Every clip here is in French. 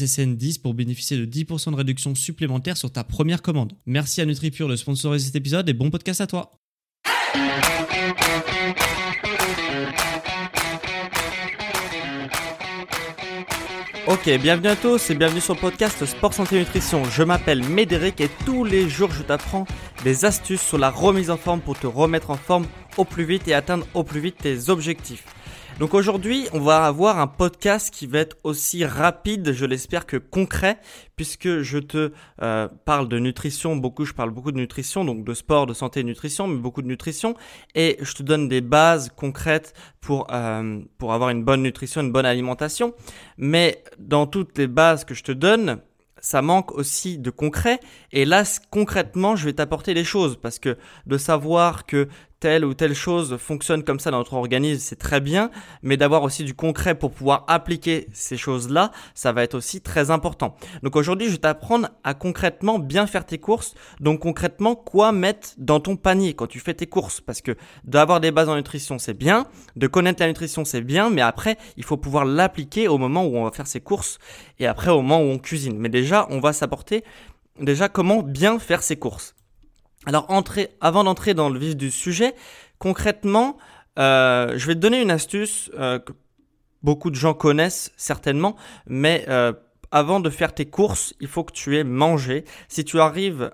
SSN10 pour bénéficier de 10% de réduction supplémentaire sur ta première commande. Merci à NutriPure de sponsoriser cet épisode et bon podcast à toi. Ok, bienvenue à tous et bienvenue sur le podcast Sport Santé Nutrition. Je m'appelle Médéric et tous les jours je t'apprends des astuces sur la remise en forme pour te remettre en forme au plus vite et atteindre au plus vite tes objectifs. Donc aujourd'hui, on va avoir un podcast qui va être aussi rapide, je l'espère, que concret, puisque je te euh, parle de nutrition, beaucoup, je parle beaucoup de nutrition, donc de sport, de santé et nutrition, mais beaucoup de nutrition, et je te donne des bases concrètes pour, euh, pour avoir une bonne nutrition, une bonne alimentation. Mais dans toutes les bases que je te donne, ça manque aussi de concret. Et là, concrètement, je vais t'apporter les choses parce que de savoir que telle ou telle chose fonctionne comme ça dans notre organisme, c'est très bien, mais d'avoir aussi du concret pour pouvoir appliquer ces choses-là, ça va être aussi très important. Donc aujourd'hui, je vais t'apprendre à concrètement bien faire tes courses. Donc concrètement, quoi mettre dans ton panier quand tu fais tes courses? Parce que d'avoir des bases en nutrition, c'est bien, de connaître la nutrition, c'est bien, mais après, il faut pouvoir l'appliquer au moment où on va faire ses courses et après au moment où on cuisine. Mais déjà, on va s'apporter déjà comment bien faire ses courses. Alors, avant d'entrer dans le vif du sujet, concrètement, euh, je vais te donner une astuce euh, que beaucoup de gens connaissent certainement, mais euh, avant de faire tes courses, il faut que tu aies mangé. Si tu arrives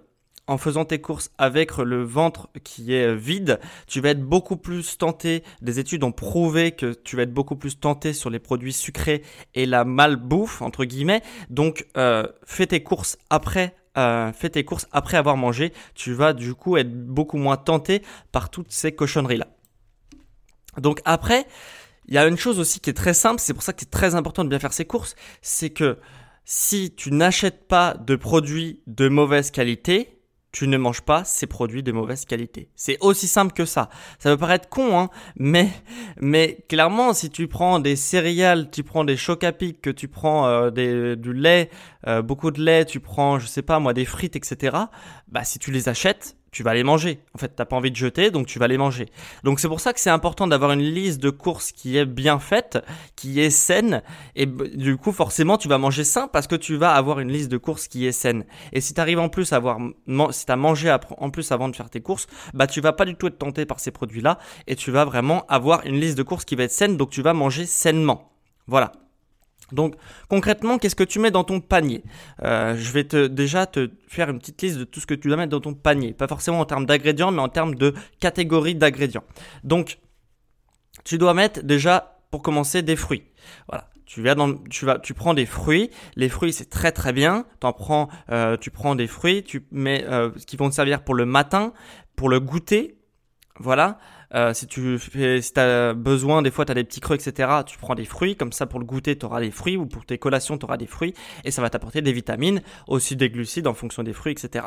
en faisant tes courses avec le ventre qui est vide, tu vas être beaucoup plus tenté. Des études ont prouvé que tu vas être beaucoup plus tenté sur les produits sucrés et la malbouffe entre guillemets. Donc, fais tes courses après euh, fais tes courses après avoir mangé, tu vas du coup être beaucoup moins tenté par toutes ces cochonneries-là. Donc après, il y a une chose aussi qui est très simple, c'est pour ça que c'est très important de bien faire ses courses, c'est que si tu n'achètes pas de produits de mauvaise qualité, tu ne manges pas ces produits de mauvaise qualité. C'est aussi simple que ça. Ça peut paraître con, hein, mais, mais clairement, si tu prends des céréales, tu prends des chocs à que tu prends euh, des, du lait, euh, beaucoup de lait, tu prends, je sais pas moi, des frites, etc. Bah, si tu les achètes, tu vas les manger. En fait, t'as pas envie de jeter, donc tu vas les manger. Donc c'est pour ça que c'est important d'avoir une liste de courses qui est bien faite, qui est saine, et du coup forcément tu vas manger sain parce que tu vas avoir une liste de courses qui est saine. Et si tu arrives en plus à avoir, si t'as mangé en plus avant de faire tes courses, bah tu vas pas du tout être tenté par ces produits-là, et tu vas vraiment avoir une liste de courses qui va être saine, donc tu vas manger sainement. Voilà. Donc concrètement, qu'est-ce que tu mets dans ton panier? Euh, Je vais te, déjà te faire une petite liste de tout ce que tu dois mettre dans ton panier. Pas forcément en termes d'ingrédients, mais en termes de catégories d'ingrédients. Donc tu dois mettre déjà, pour commencer, des fruits. Voilà. Tu, vas dans, tu, vas, tu prends des fruits. Les fruits, c'est très très bien. En prends, euh, tu prends des fruits, tu mets euh, qui vont te servir pour le matin, pour le goûter. Voilà. Euh, si tu fais, si as besoin, des fois tu des petits creux, etc., tu prends des fruits, comme ça pour le goûter, tu auras des fruits, ou pour tes collations, tu auras des fruits, et ça va t'apporter des vitamines, aussi des glucides en fonction des fruits, etc.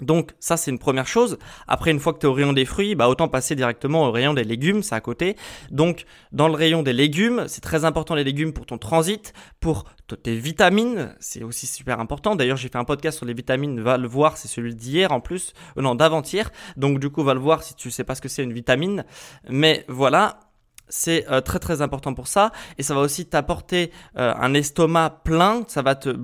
Donc ça c'est une première chose. Après une fois que tu es au rayon des fruits, bah autant passer directement au rayon des légumes, c'est à côté. Donc dans le rayon des légumes, c'est très important les légumes pour ton transit, pour tes vitamines, c'est aussi super important. D'ailleurs, j'ai fait un podcast sur les vitamines, va le voir, c'est celui d'hier en plus, euh, non d'avant-hier. Donc du coup, va le voir si tu sais pas ce que c'est une vitamine. Mais voilà, c'est euh, très très important pour ça et ça va aussi t'apporter euh, un estomac plein, ça va te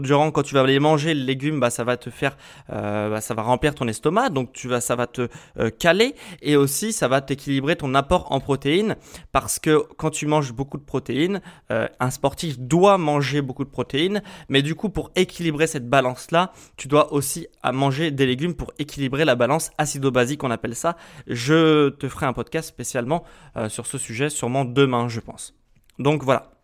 durant quand tu vas les manger, les légumes, bah, ça va te faire, euh, bah, ça va remplir ton estomac, donc tu vas, ça va te euh, caler et aussi ça va t'équilibrer ton apport en protéines parce que quand tu manges beaucoup de protéines, euh, un sportif doit manger beaucoup de protéines, mais du coup pour équilibrer cette balance là, tu dois aussi manger des légumes pour équilibrer la balance acido-basique, on appelle ça. Je te ferai un podcast spécialement sur ce sujet, sûrement demain, je pense. Donc voilà.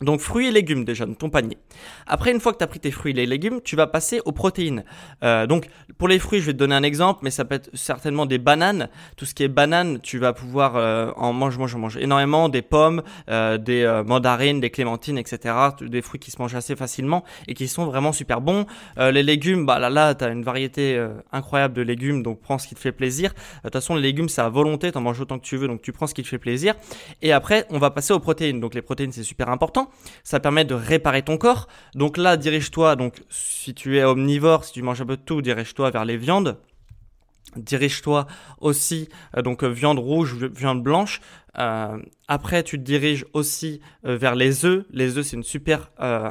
Donc fruits et légumes déjà dans ton panier. Après une fois que tu as pris tes fruits et légumes, tu vas passer aux protéines. Euh, donc pour les fruits, je vais te donner un exemple, mais ça peut être certainement des bananes. Tout ce qui est banane, tu vas pouvoir euh, en manger, moi j'en mange énormément, des pommes, euh, des euh, mandarines, des clémentines, etc. Des fruits qui se mangent assez facilement et qui sont vraiment super bons. Euh, les légumes, bah là là, tu as une variété euh, incroyable de légumes, donc prends ce qui te fait plaisir. De toute façon, les légumes c'est à volonté, t'en manges autant que tu veux, donc tu prends ce qui te fait plaisir. Et après, on va passer aux protéines. Donc les protéines c'est super important ça permet de réparer ton corps. Donc là, dirige-toi, donc si tu es omnivore, si tu manges un peu de tout, dirige-toi vers les viandes. Dirige-toi aussi, euh, donc euh, viande rouge, viande blanche. Euh, après, tu te diriges aussi vers les œufs. Les œufs, c'est une super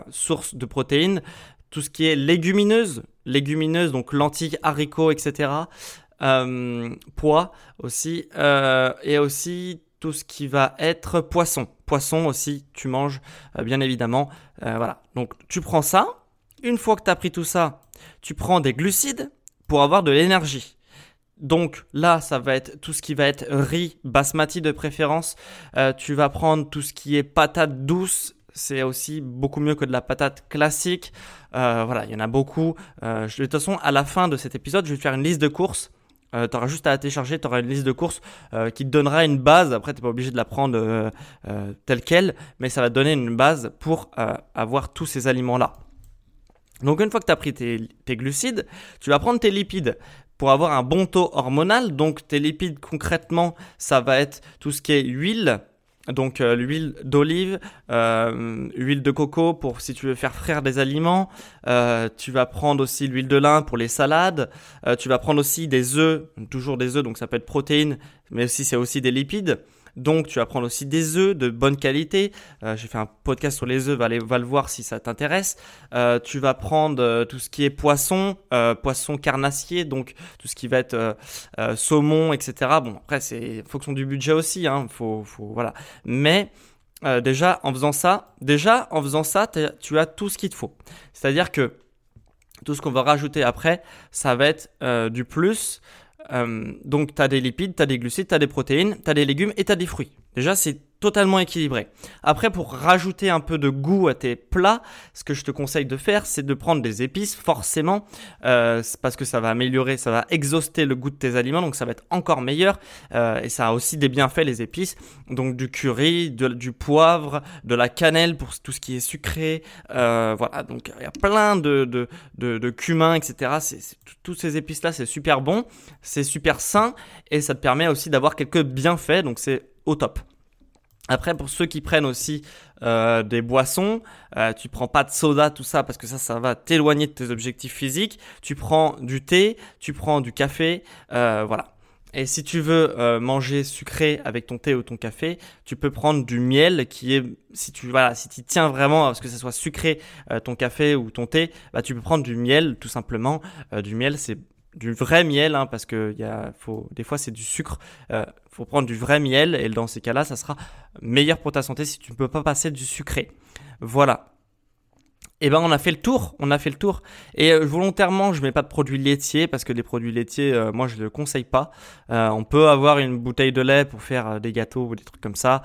source de protéines. Tout ce qui est légumineuse, légumineuse, donc lentilles, haricots, etc. pois aussi. et aussi tout ce qui va être poisson. Poisson aussi, tu manges euh, bien évidemment. Euh, voilà. Donc tu prends ça. Une fois que tu as pris tout ça, tu prends des glucides pour avoir de l'énergie. Donc là, ça va être tout ce qui va être riz, basmati de préférence. Euh, tu vas prendre tout ce qui est patate douce. C'est aussi beaucoup mieux que de la patate classique. voilà, il y en a beaucoup. de toute façon, à la fin de cet épisode, je vais te faire une liste de courses euh, tu auras juste à la télécharger, tu auras une liste de courses euh, qui te donnera une base. Après, tu pas obligé de la prendre euh, telle qu'elle, mais ça va te donner une base pour avoir tous ces aliments-là. Donc une fois que tu as pris tes, tes, glucides, tu vas prendre tes lipides pour avoir un bon taux hormonal. Donc tes lipides concrètement, ça va être tout ce qui est huile, donc euh, l'huile d'olive, euh, huile de coco pour si tu veux faire frire des aliments. Euh, tu vas prendre aussi l'huile de lin pour les salades. Euh, tu vas prendre aussi des œufs, toujours des œufs, donc ça peut être protéines, mais aussi c'est aussi des lipides. Donc tu vas prendre aussi des œufs de bonne qualité. Euh, J'ai fait un podcast sur les œufs, va, va le voir si ça t'intéresse. Euh, tu vas prendre euh, tout ce qui est poisson, poisson carnassier, donc tout ce qui va être saumon, etc. Bon après c'est fonction du budget aussi, hein, faut, faut voilà. Mais déjà en faisant ça, déjà en faisant ça, tu as tout ce qu'il te faut. C'est-à-dire que tout ce qu'on va rajouter après, ça va être du plus. Euh, donc tu as des lipides, tu as des glucides, tu as des protéines, tu as des légumes et tu as des fruits. Déjà, c'est totalement équilibré. Après, pour rajouter un peu de goût à tes plats, ce que je te conseille de faire, c'est de prendre des épices, forcément, euh, parce que ça va améliorer, ça va exhauster le goût de tes aliments, donc ça va être encore meilleur. Euh, et ça a aussi des bienfaits, les épices. Donc du curry, du poivre, de la cannelle pour tout ce qui est sucré. Euh, voilà, donc il y a plein de, de, de, de cumin, etc. C'est, toutes ces épices-là, c'est super bon, c'est super sain, et ça te permet aussi d'avoir quelques bienfaits, donc c'est au top. Après, pour ceux qui prennent aussi euh, des boissons, euh, tu prends pas de soda, tout ça, parce que ça, ça va t'éloigner de tes objectifs physiques. Tu prends du thé, tu prends du café, euh, voilà. Et si tu veux euh, manger sucré avec ton thé ou ton café, tu peux prendre du miel qui est, si tu voilà, si tu tiens vraiment à ce que ce soit sucré euh, ton café ou ton thé, bah tu peux prendre du miel tout simplement. Euh, du miel, c'est du vrai miel, hein, parce que y a, faut, des fois c'est du sucre. Euh, faut prendre du vrai miel et dans ces cas-là, ça sera meilleur pour ta santé si tu ne peux pas passer du sucré. Voilà. Et eh ben on a fait le tour, on a fait le tour. Et euh, volontairement, je mets pas de produits laitiers parce que les produits laitiers, euh, moi je le conseille pas. On peut avoir une bouteille de lait pour faire des gâteaux ou des trucs comme ça,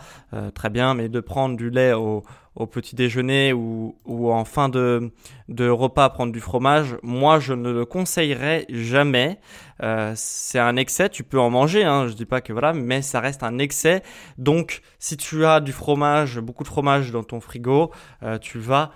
très bien, mais de prendre du lait au, au petit déjeuner ou, en fin de, de repas prendre du fromage, moi je ne le conseillerais jamais. Euh, c'est un excès, tu peux en manger, hein, je dis pas que voilà, mais ça reste un excès. Donc si tu as du fromage, beaucoup de fromage dans ton frigo, euh, tu vas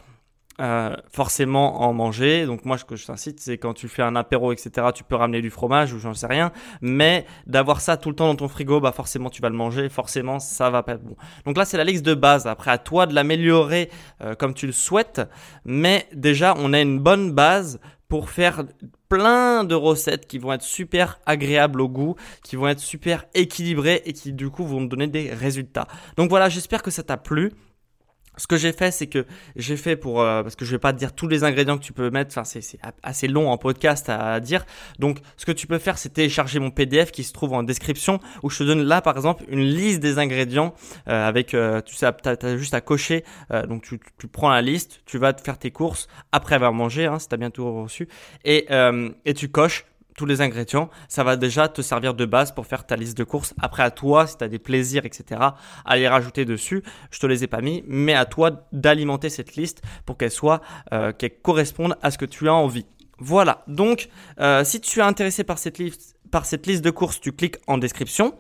euh, forcément en manger. Donc moi, ce que je t'incite, c'est quand tu fais un apéro, etc., tu peux ramener du fromage ou j'en sais rien. Mais d'avoir ça tout le temps dans ton frigo, bah forcément tu vas le manger. Forcément, ça va pas être bon. Donc là, c'est la liste de base. Après, à toi de l'améliorer euh, comme tu le souhaites. Mais déjà, on a une bonne base pour faire plein de recettes qui vont être super agréables au goût, qui vont être super équilibrées et qui du coup vont donner des résultats. Donc voilà, j'espère que ça t'a plu. Ce que j'ai fait, c'est que j'ai fait pour euh, parce que je vais pas te dire tous les ingrédients que tu peux mettre. Enfin, c'est assez long en podcast à, dire. Donc, ce que tu peux faire, c'est télécharger mon PDF qui se trouve en description où je te donne là, par exemple, une liste des ingrédients euh, avec euh, tu sais, t'as as juste à cocher. donc, tu, tu, prends la liste, tu vas te faire tes courses après avoir mangé, hein, si t'as bientôt reçu, et et tu coches tous les ingrédients, ça va déjà te servir de base pour faire ta liste de courses. Après, à toi, si tu as des plaisirs, etc., à les rajouter dessus. Je te les ai pas mis, mais à toi d'alimenter cette liste pour qu'elle soit, euh, qu'elle corresponde à ce que tu as envie. Voilà. Donc, euh, si tu es intéressé par cette liste, par cette liste de courses, tu cliques en description.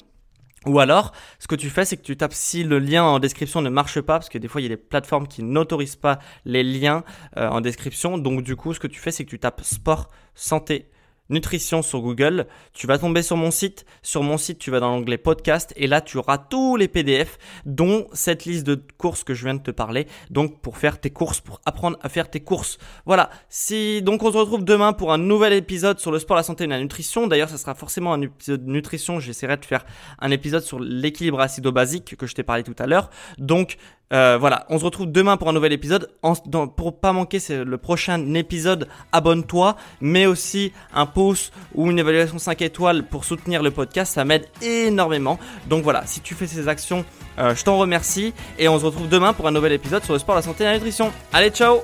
Ou alors, ce que tu fais, c'est que tu tapes si le lien en description ne marche pas, parce que des fois, il y a des plateformes qui n'autorisent pas les liens euh, en description. Donc, du coup, ce que tu fais, c'est que tu tapes sport, santé, nutrition sur Google, tu vas tomber sur mon site. Sur mon site, tu vas dans l'onglet podcast et là, tu auras tous les PDF, dont cette liste de courses que je viens de te parler. Donc, pour faire tes courses, pour apprendre à faire tes courses. Voilà. Si, donc, on se retrouve demain pour un nouvel épisode sur le sport, la santé et la nutrition. D'ailleurs, ça sera forcément un épisode de nutrition. J'essaierai de faire un épisode sur l'équilibre acido-basique que je t'ai parlé tout à l'heure. Donc, euh, voilà, on se retrouve demain pour un nouvel épisode. En, dans, pour pas manquer le prochain épisode, abonne-toi, mais aussi un pouce ou une évaluation 5 étoiles pour soutenir le podcast, ça m'aide énormément. Donc voilà, si tu fais ces actions, euh, je t'en remercie et on se retrouve demain pour un nouvel épisode sur le sport, la santé et la nutrition. Allez, ciao